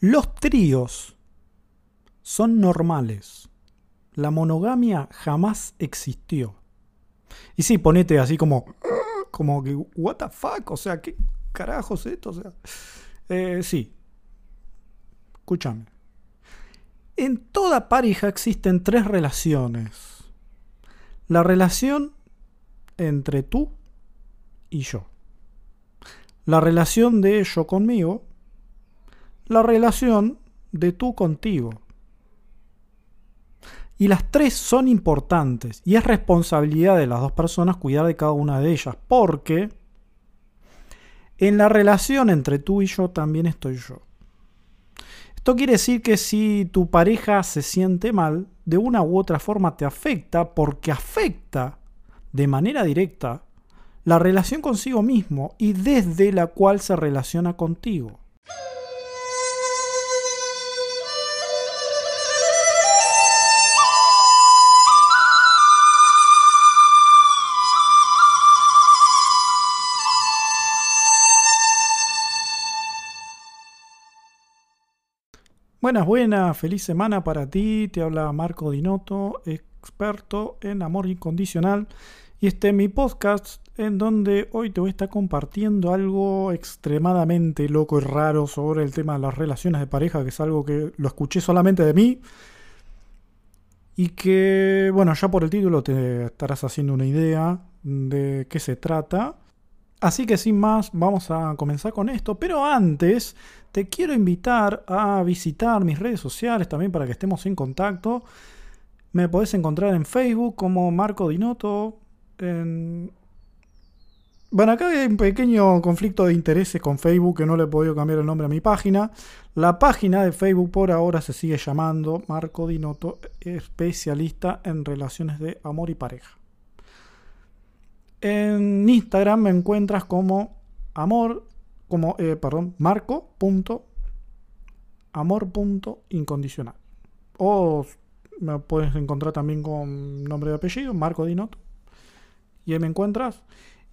Los tríos son normales. La monogamia jamás existió. Y sí, ponete así como, como que, what the fuck, o sea, ¿qué carajos es esto? O sea, eh, sí. Escúchame. En toda pareja existen tres relaciones. La relación entre tú y yo. La relación de yo conmigo. La relación de tú contigo. Y las tres son importantes y es responsabilidad de las dos personas cuidar de cada una de ellas, porque en la relación entre tú y yo también estoy yo. Esto quiere decir que si tu pareja se siente mal, de una u otra forma te afecta porque afecta de manera directa la relación consigo mismo y desde la cual se relaciona contigo. Buenas, buenas, feliz semana para ti. Te habla Marco Dinotto, experto en amor incondicional. Y este es mi podcast en donde hoy te voy a estar compartiendo algo extremadamente loco y raro sobre el tema de las relaciones de pareja, que es algo que lo escuché solamente de mí. Y que, bueno, ya por el título te estarás haciendo una idea de qué se trata. Así que sin más, vamos a comenzar con esto. Pero antes, te quiero invitar a visitar mis redes sociales también para que estemos en contacto. Me podés encontrar en Facebook como Marco Dinoto. Bueno, acá hay un pequeño conflicto de intereses con Facebook que no le he podido cambiar el nombre a mi página. La página de Facebook por ahora se sigue llamando Marco Dinoto, especialista en relaciones de amor y pareja. En Instagram me encuentras como amor, como, eh, perdón, marco.amor.incondicional. O me puedes encontrar también con nombre de apellido, Marco Dinoto. Y ahí me encuentras.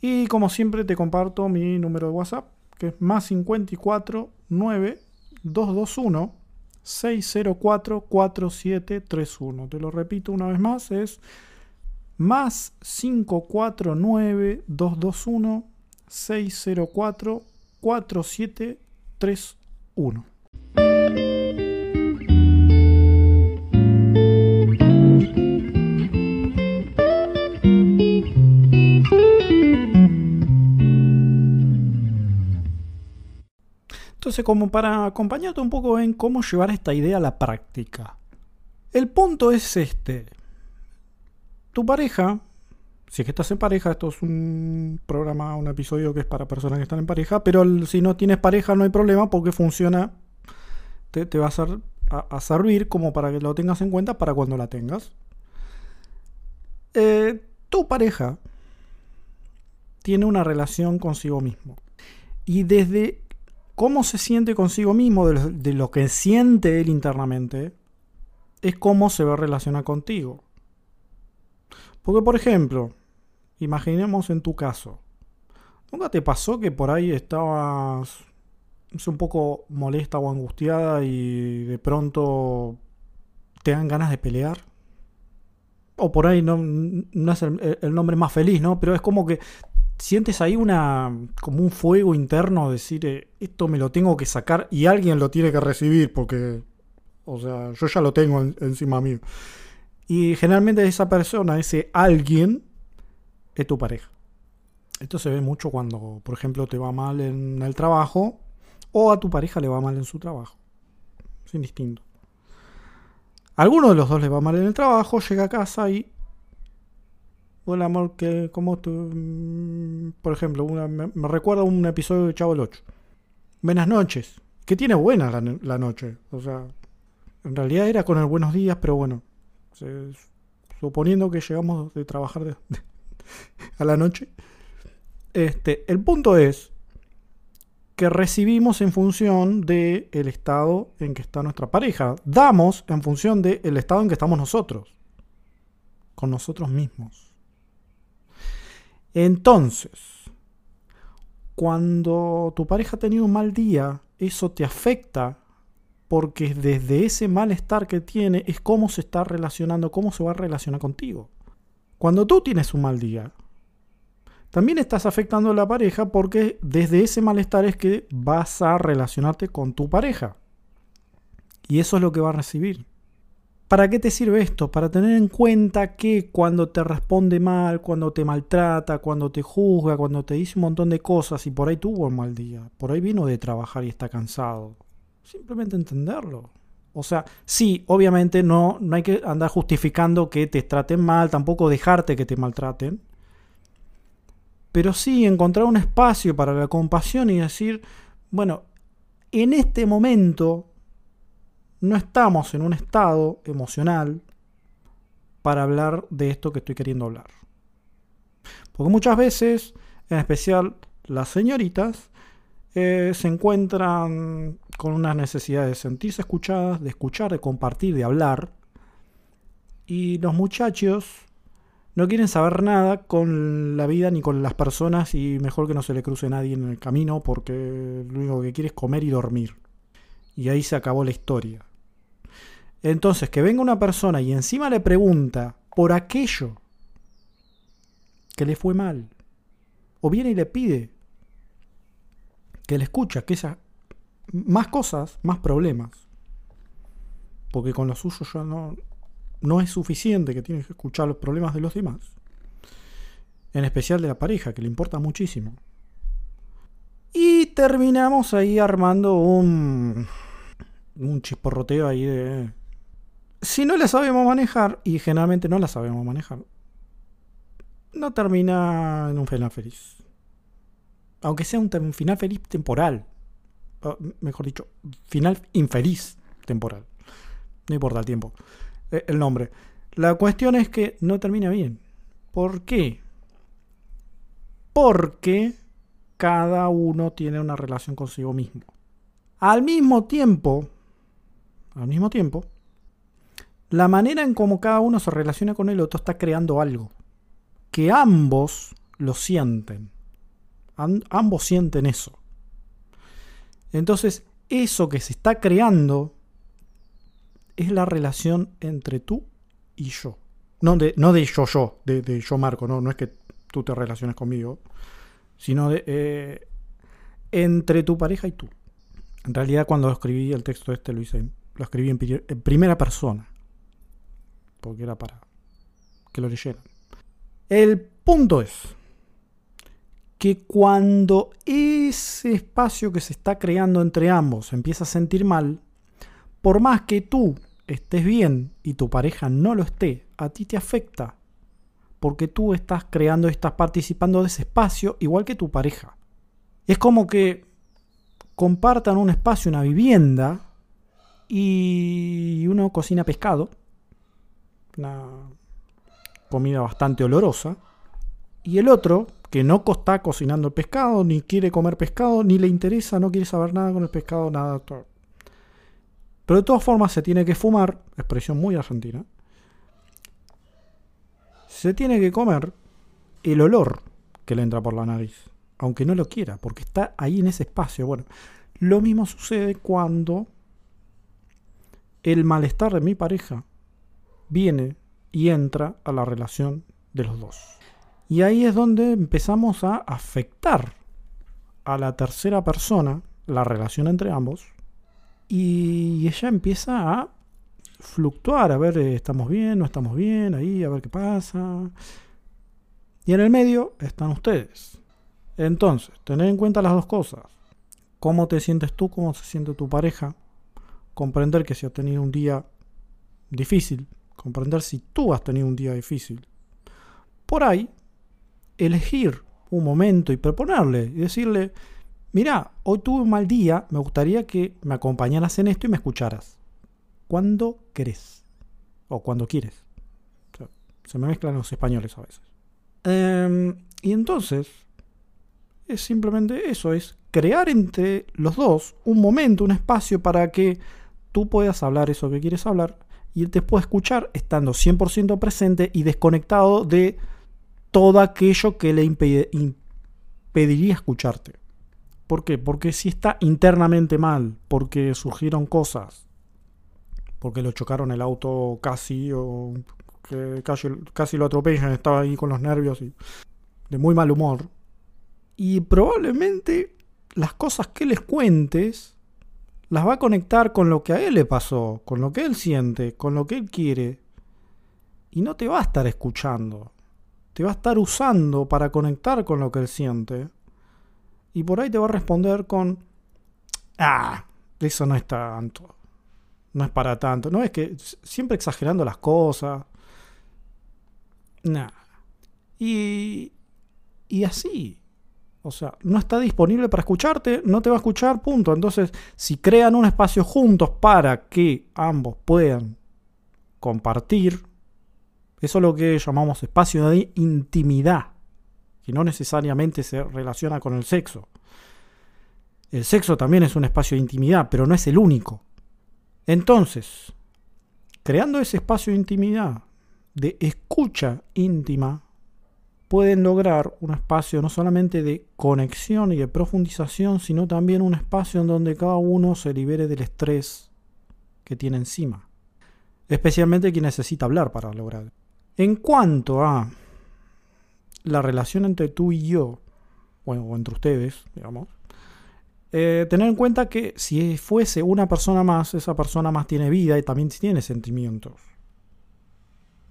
Y como siempre te comparto mi número de WhatsApp, que es más 54 9 221 604 4731. Te lo repito una vez más, es más 549-221-604-4731. Entonces, como para acompañarte un poco en cómo llevar esta idea a la práctica. El punto es este tu pareja, si es que estás en pareja, esto es un programa, un episodio que es para personas que están en pareja, pero si no tienes pareja no hay problema porque funciona, te, va a, servir como para que lo tengas en cuenta para cuando la tengas. Eh, tu pareja tiene una relación consigo mismo. Y desde cómo se siente consigo mismo, de lo, de lo que siente él internamente, es cómo se va a relacionar contigo. Porque, por ejemplo, imaginemos en tu caso, ¿nunca te pasó que por ahí estabas un poco molesta o angustiada y de pronto te dan ganas de pelear? O por ahí no, no es el, nombre más feliz, ¿no? Pero es como que sientes ahí una como un fuego interno, decir, eh, esto me lo tengo que sacar y alguien lo tiene que recibir porque, o sea, yo ya lo tengo encima mío. Y generalmente esa persona, ese alguien, es tu pareja. Esto se ve mucho cuando, por ejemplo, te va mal en el trabajo o a tu pareja le va mal en su trabajo. Es indistinto. alguno de los dos le va mal en el trabajo, llega a casa y... Hola amor, que ¿cómo tú? Mm, por ejemplo, me, recuerda un episodio de Chavo el 8. Buenas noches. Que tiene buena la, la noche. O sea, en realidad era con el buenos días, pero bueno, suponiendo que llegamos de trabajar a la noche. Este, el punto es que recibimos en función del el estado en que está nuestra pareja. Damos en función del estado en que estamos nosotros. Con nosotros mismos. Entonces, cuando tu pareja ha tenido un mal día, eso te afecta porque desde ese malestar que tiene es cómo se está relacionando, cómo se va a relacionar contigo. Cuando tú tienes un mal día, también estás afectando a la pareja porque desde ese malestar es que vas a relacionarte con tu pareja. Y eso es lo que va a recibir. ¿Para qué te sirve esto? Para tener en cuenta que cuando te responde mal, cuando te maltrata, cuando te juzga, cuando te dice un montón de cosas y por ahí tuvo un mal día, por ahí vino de trabajar y está cansado. Simplemente entenderlo. O sea, sí, obviamente no, no hay que andar justificando que te traten mal, tampoco dejarte que te maltraten. Pero sí encontrar un espacio para la compasión y decir, bueno, en este momento no estamos en un estado emocional para hablar de esto que estoy queriendo hablar. Porque muchas veces, en especial las señoritas, eh, se encuentran con una necesidad de sentirse escuchadas, de escuchar, de compartir, de hablar. Y los muchachos no quieren saber nada con la vida ni con las personas y mejor que no se le cruce nadie en el camino porque lo único que quiere es comer y dormir. Y ahí se acabó la historia. Entonces, que venga una persona y encima le pregunta por aquello que le fue mal, o viene y le pide que le escucha, que esa más cosas, más problemas. Porque con lo suyo ya no, no es suficiente que tienes que escuchar los problemas de los demás. En especial de la pareja, que le importa muchísimo. Y terminamos ahí armando un, un chisporroteo ahí de si no la sabemos manejar, y generalmente no la sabemos manejar, no termina en un final feliz. Aunque sea un, final feliz temporal. mejor dicho, final infeliz temporal. No importa el tiempo. Eh, el nombre. La cuestión es que no termina bien. ¿Por qué? Porque cada uno tiene una relación consigo mismo. Al mismo tiempo, al mismo tiempo, la manera en cómo cada uno se relaciona con el otro está creando algo. Que ambos lo sienten. Ambos sienten eso. Entonces, eso que se está creando es la relación entre tú y yo. No de, no de yo, yo, de, yo Marco, no, no es que tú te relaciones conmigo, sino de eh, entre tu pareja y tú. En realidad cuando escribí el texto este lo hice, lo escribí en primera persona porque era para que lo leyeran. El punto es que cuando ese espacio que se está creando entre ambos empieza a sentir mal, por más que tú estés bien y tu pareja no lo esté, a ti te afecta. Porque tú estás creando, estás participando de ese espacio igual que tu pareja. Es como que compartan un espacio, una vivienda, y uno cocina pescado una comida bastante olorosa. Y el otro, que no está cocinando el pescado, ni quiere comer pescado, ni le interesa, no quiere saber nada con el pescado, nada. Pero de todas formas se tiene que fumar, expresión muy argentina. Se tiene que comer el olor que le entra por la nariz, aunque no lo quiera, porque está ahí en ese espacio. Bueno, lo mismo sucede cuando el malestar de mi pareja viene y entra a la relación de los dos. Y ahí es donde empezamos a afectar a la tercera persona, la relación entre ambos, y ella empieza a fluctuar, a ver, eh, estamos bien, no estamos bien, ahí, a ver qué pasa. Y en el medio están ustedes. Entonces, tener en cuenta las dos cosas. Cómo te sientes tú, cómo se siente tu pareja. Comprender que si has tenido un día difícil, comprender si tú has tenido un día difícil. Por ahí, elegir un momento y proponerle y decirle, mira, hoy tuve un mal día, me gustaría que me acompañaras en esto y me escucharas. Cuando querés. O cuando quieres. se me mezclan los españoles a veces. Em, y entonces, es simplemente eso, es crear entre los dos un momento, un espacio para que tú puedas hablar eso que quieres hablar y él te puede escuchar estando 100% presente y desconectado de todo aquello que le impediría escucharte. ¿Por qué? Porque si está internamente mal, porque surgieron cosas, porque lo chocaron el auto casi, o que casi, casi lo atropellan, estaba ahí con los nervios y de muy mal humor. Y probablemente las cosas que les cuentes las va a conectar con lo que a él le pasó, con lo que él siente, con lo que él quiere. Y no te va a estar escuchando. Te va a estar usando para conectar con lo que él siente. Y por ahí te va a responder con, ah, eso no es tanto. No es para tanto. No es que siempre exagerando las cosas. Nah. Y, y así. O sea, no está disponible para escucharte, no te va a escuchar, punto. Entonces, si crean un espacio juntos para que ambos puedan compartir, eso es lo que llamamos espacio de intimidad, que no necesariamente se relaciona con el sexo. El sexo también es un espacio de intimidad, pero no es el único. Entonces, creando ese espacio de intimidad, de escucha íntima, pueden lograr un espacio no solamente de conexión y de profundización, sino también un espacio en donde cada uno se libere del estrés que tiene encima. Especialmente quien necesita hablar para lograr. En cuanto a la relación entre tú y yo, bueno, o entre ustedes, digamos, eh, tener en cuenta que si fuese una persona más, esa persona más tiene vida y también tiene sentimientos.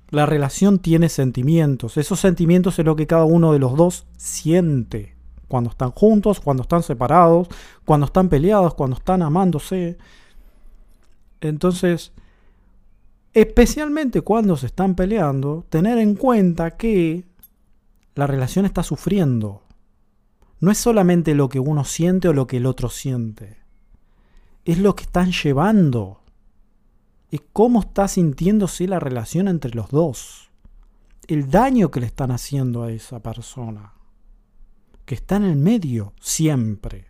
La relación tiene sentimientos. Esos sentimientos es lo que cada uno de los dos siente. Cuando están juntos, cuando están separados, cuando están peleados, cuando están amándose. Entonces, especialmente cuando se están peleando, tener en cuenta que la relación está sufriendo. No es solamente lo que uno siente o lo que el otro siente. Es lo que están llevando es cómo está sintiéndose la relación entre los dos. El daño que le están haciendo a esa persona. Que está en el medio, siempre.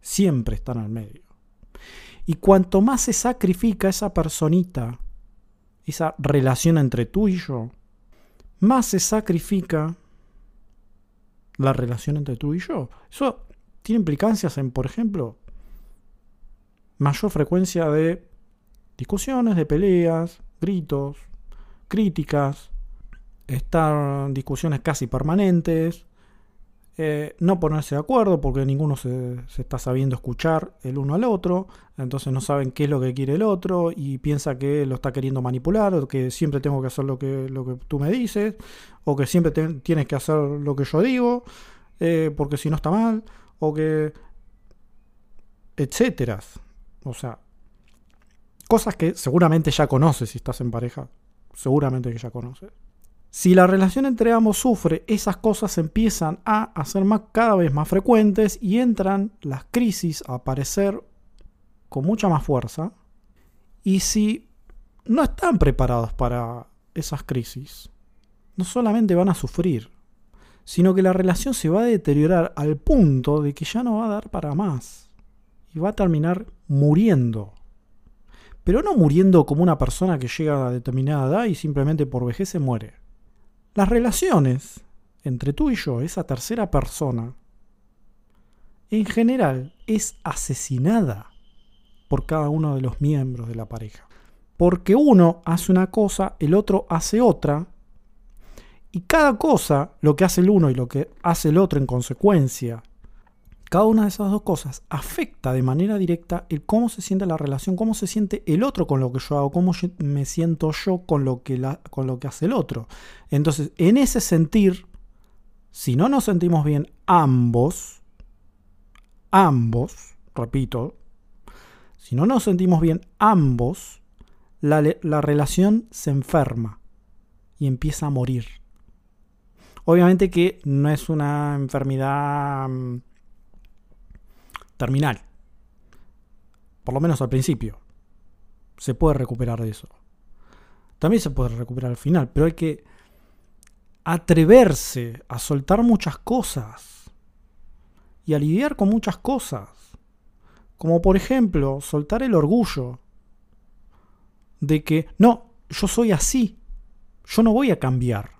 Siempre está en el medio. Y cuanto más se sacrifica esa personita, esa relación entre tú y yo, más se sacrifica la relación entre tú y yo. Eso tiene implicancias en, por ejemplo, mayor frecuencia de discusiones, de peleas, gritos, críticas, estar discusiones casi permanentes, eh, no ponerse de acuerdo porque ninguno se, está sabiendo escuchar el uno al otro, entonces no saben qué es lo que quiere el otro y piensa que lo está queriendo manipular o que siempre tengo que hacer lo que, lo que tú me dices o que siempre tienes que hacer lo que yo digo eh, porque si no está mal o que etcétera. O sea, Cosas que seguramente ya conoces si estás en pareja. Seguramente que ya conoces. Si la relación entre ambos sufre, esas cosas empiezan a hacer más, cada vez más frecuentes y entran las crisis a aparecer con mucha más fuerza. Y si no están preparados para esas crisis, no solamente van a sufrir, sino que la relación se va a deteriorar al punto de que ya no va a dar para más y va a terminar muriendo pero no muriendo como una persona que llega a determinada edad y simplemente por vejez se muere. Las relaciones entre tú y yo, esa tercera persona, en general es asesinada por cada uno de los miembros de la pareja. Porque uno hace una cosa, el otro hace otra, y cada cosa, lo que hace el uno y lo que hace el otro en consecuencia, cada una de esas dos cosas afecta de manera directa el cómo se siente la relación, cómo se siente el otro con lo que yo hago, cómo me siento yo con lo, que con lo que hace el otro. Entonces, en ese sentir, si no nos sentimos bien ambos, ambos, repito, si no nos sentimos bien ambos, la, la relación se enferma y empieza a morir. Obviamente que no es una enfermedad mm, terminal. Por lo menos al principio. Se puede recuperar de eso. También se puede recuperar al final, pero hay que atreverse a soltar muchas cosas y a lidiar con muchas cosas. Como por ejemplo, soltar el orgullo de que, no, yo soy así, yo no voy a cambiar.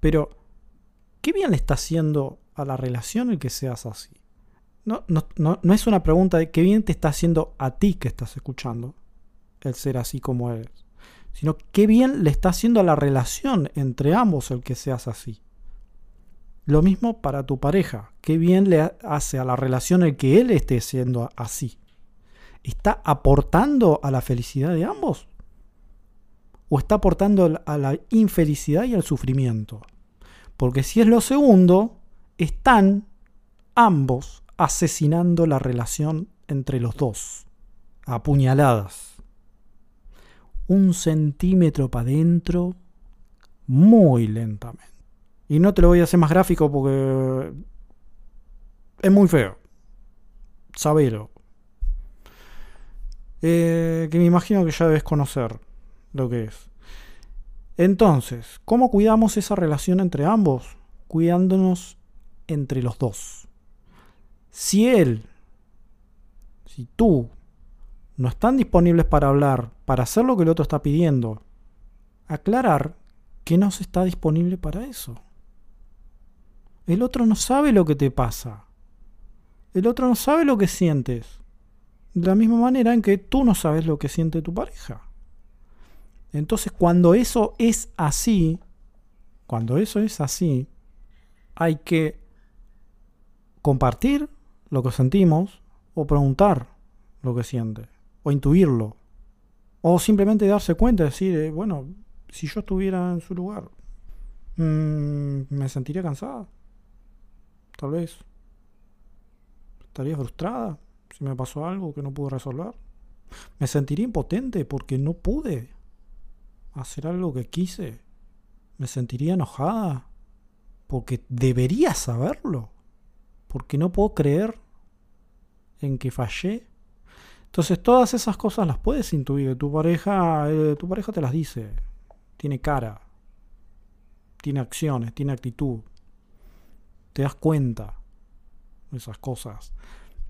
Pero, ¿qué bien le está haciendo a la relación el que seas así? No, no, no, es una pregunta de qué bien te está haciendo a ti que estás escuchando el ser así como eres, sino qué bien le está haciendo a la relación entre ambos el que seas así. Lo mismo para tu pareja, qué bien le hace a la relación el que él esté siendo así. ¿Está aportando a la felicidad de ambos? ¿O está aportando a la infelicidad y al sufrimiento? Porque si es lo segundo, están ambos asesinando la relación entre los dos, apuñaladas. Un centímetro para adentro, muy lentamente. Y no te lo voy a hacer más gráfico porque es muy feo. Sabelo. Eh, que me imagino que ya debes conocer lo que es. Entonces, ¿cómo cuidamos esa relación entre ambos? Cuidándonos entre los dos. Si él, si tú, no están disponibles para hablar, para hacer lo que el otro está pidiendo, aclarar que no se está disponible para eso. El otro no sabe lo que te pasa. El otro no sabe lo que sientes. De la misma manera en que tú no sabes lo que siente tu pareja. Entonces, cuando eso es así, cuando eso es así, hay que compartir lo que sentimos o preguntar lo que siente o intuirlo o simplemente darse cuenta, decir, eh, bueno, si yo estuviera en su lugar, mm, me sentiría cansada, tal vez. Estaría frustrada si me pasó algo que no pude resolver. Me sentiría impotente porque no pude hacer algo que quise. Me sentiría enojada porque debería saberlo. Porque no puedo creer en que fallé. Entonces todas esas cosas las puedes intuir. Tu pareja, eh, tu pareja te las dice. Tiene cara. Tiene acciones, tiene actitud. Te das cuenta de esas cosas.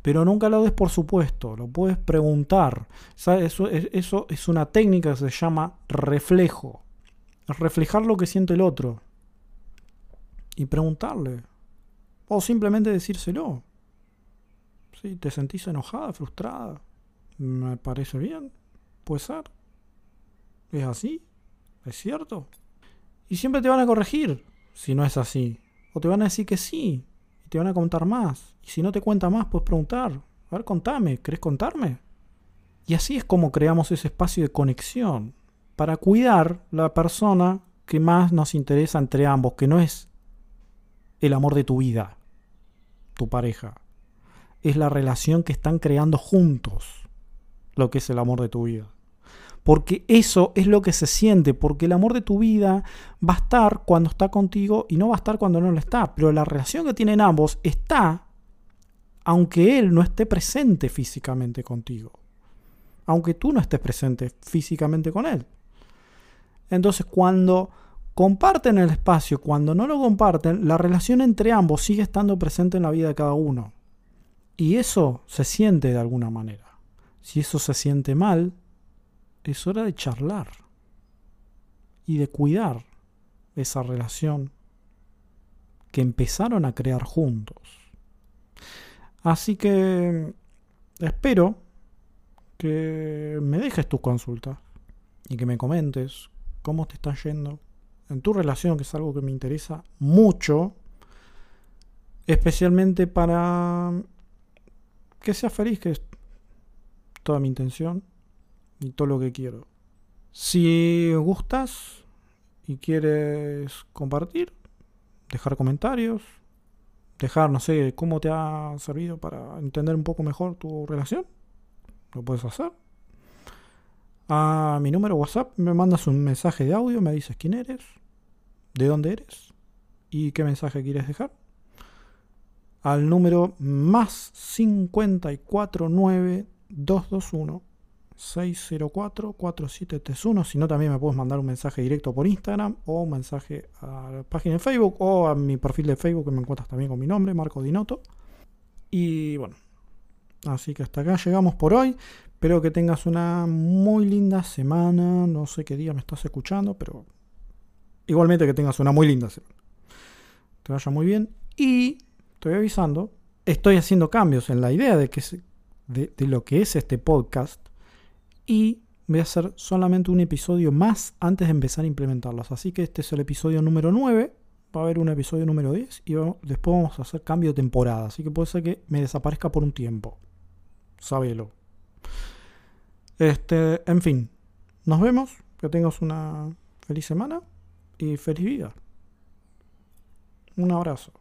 Pero nunca lo des por supuesto, lo puedes preguntar. Eso, eso es una técnica que se llama reflejo. Reflejar lo que siente el otro. Y preguntarle. O simplemente decírselo. ¿Sí? ¿Te sentís enojada, frustrada? Me parece bien. Puede ser. ¿Es así? ¿Es cierto? Y siempre te van a corregir si no es así. O te van a decir que sí, te van a contar más. Y si no te cuenta más, puedes preguntar. A ver, contame, ¿querés contarme? Y así es como creamos ese espacio de conexión para cuidar la persona que más nos interesa entre ambos, que no es el amor de tu vida, tu pareja. Es la relación que están creando juntos, lo que es el amor de tu vida porque eso es lo que se siente, porque el amor de tu vida va a estar cuando está contigo y no va a estar cuando no lo está, pero la relación que tienen ambos está aunque él no esté presente físicamente contigo, aunque tú no estés presente físicamente con él. Entonces cuando comparten el espacio, cuando no lo comparten, la relación entre ambos sigue estando presente en la vida de cada uno. Y eso se siente de alguna manera. Si eso se siente mal, es hora de charlar y de cuidar esa relación que empezaron a crear juntos. Así que espero que me dejes tus consultas y que me comentes cómo te está yendo en tu relación, que es algo que me interesa mucho, especialmente para que seas feliz, que es toda mi intención y todo lo que quiero. Si gustas y quieres compartir, dejar comentarios, dejar, no sé, cómo te ha servido para entender un poco mejor tu relación, lo puedes hacer. A mi número WhatsApp me mandas un mensaje de audio, me dices quién eres, de dónde eres y qué mensaje quieres dejar. Al número más 549 221 604-4731. Si no, también me puedes mandar un mensaje directo por Instagram o un mensaje a la página de Facebook o a mi perfil de Facebook que me encuentras también con mi nombre, Marco Dinoto. Y bueno, así que hasta acá llegamos por hoy. Espero que tengas una muy linda semana. No sé qué día me estás escuchando, pero igualmente que tengas una muy linda semana. Te vaya muy bien. Y estoy avisando estoy haciendo cambios en la idea de, que de, lo que es este podcast y voy a hacer solamente un episodio más antes de empezar a implementarlos. Así que este es el episodio número 9. Va a haber un episodio número 10 y después vamos a hacer cambio de temporada. Así que puede ser que me desaparezca por un tiempo. Sábelo. Este, en fin, nos vemos. Que tengas una feliz semana y feliz vida. Un abrazo.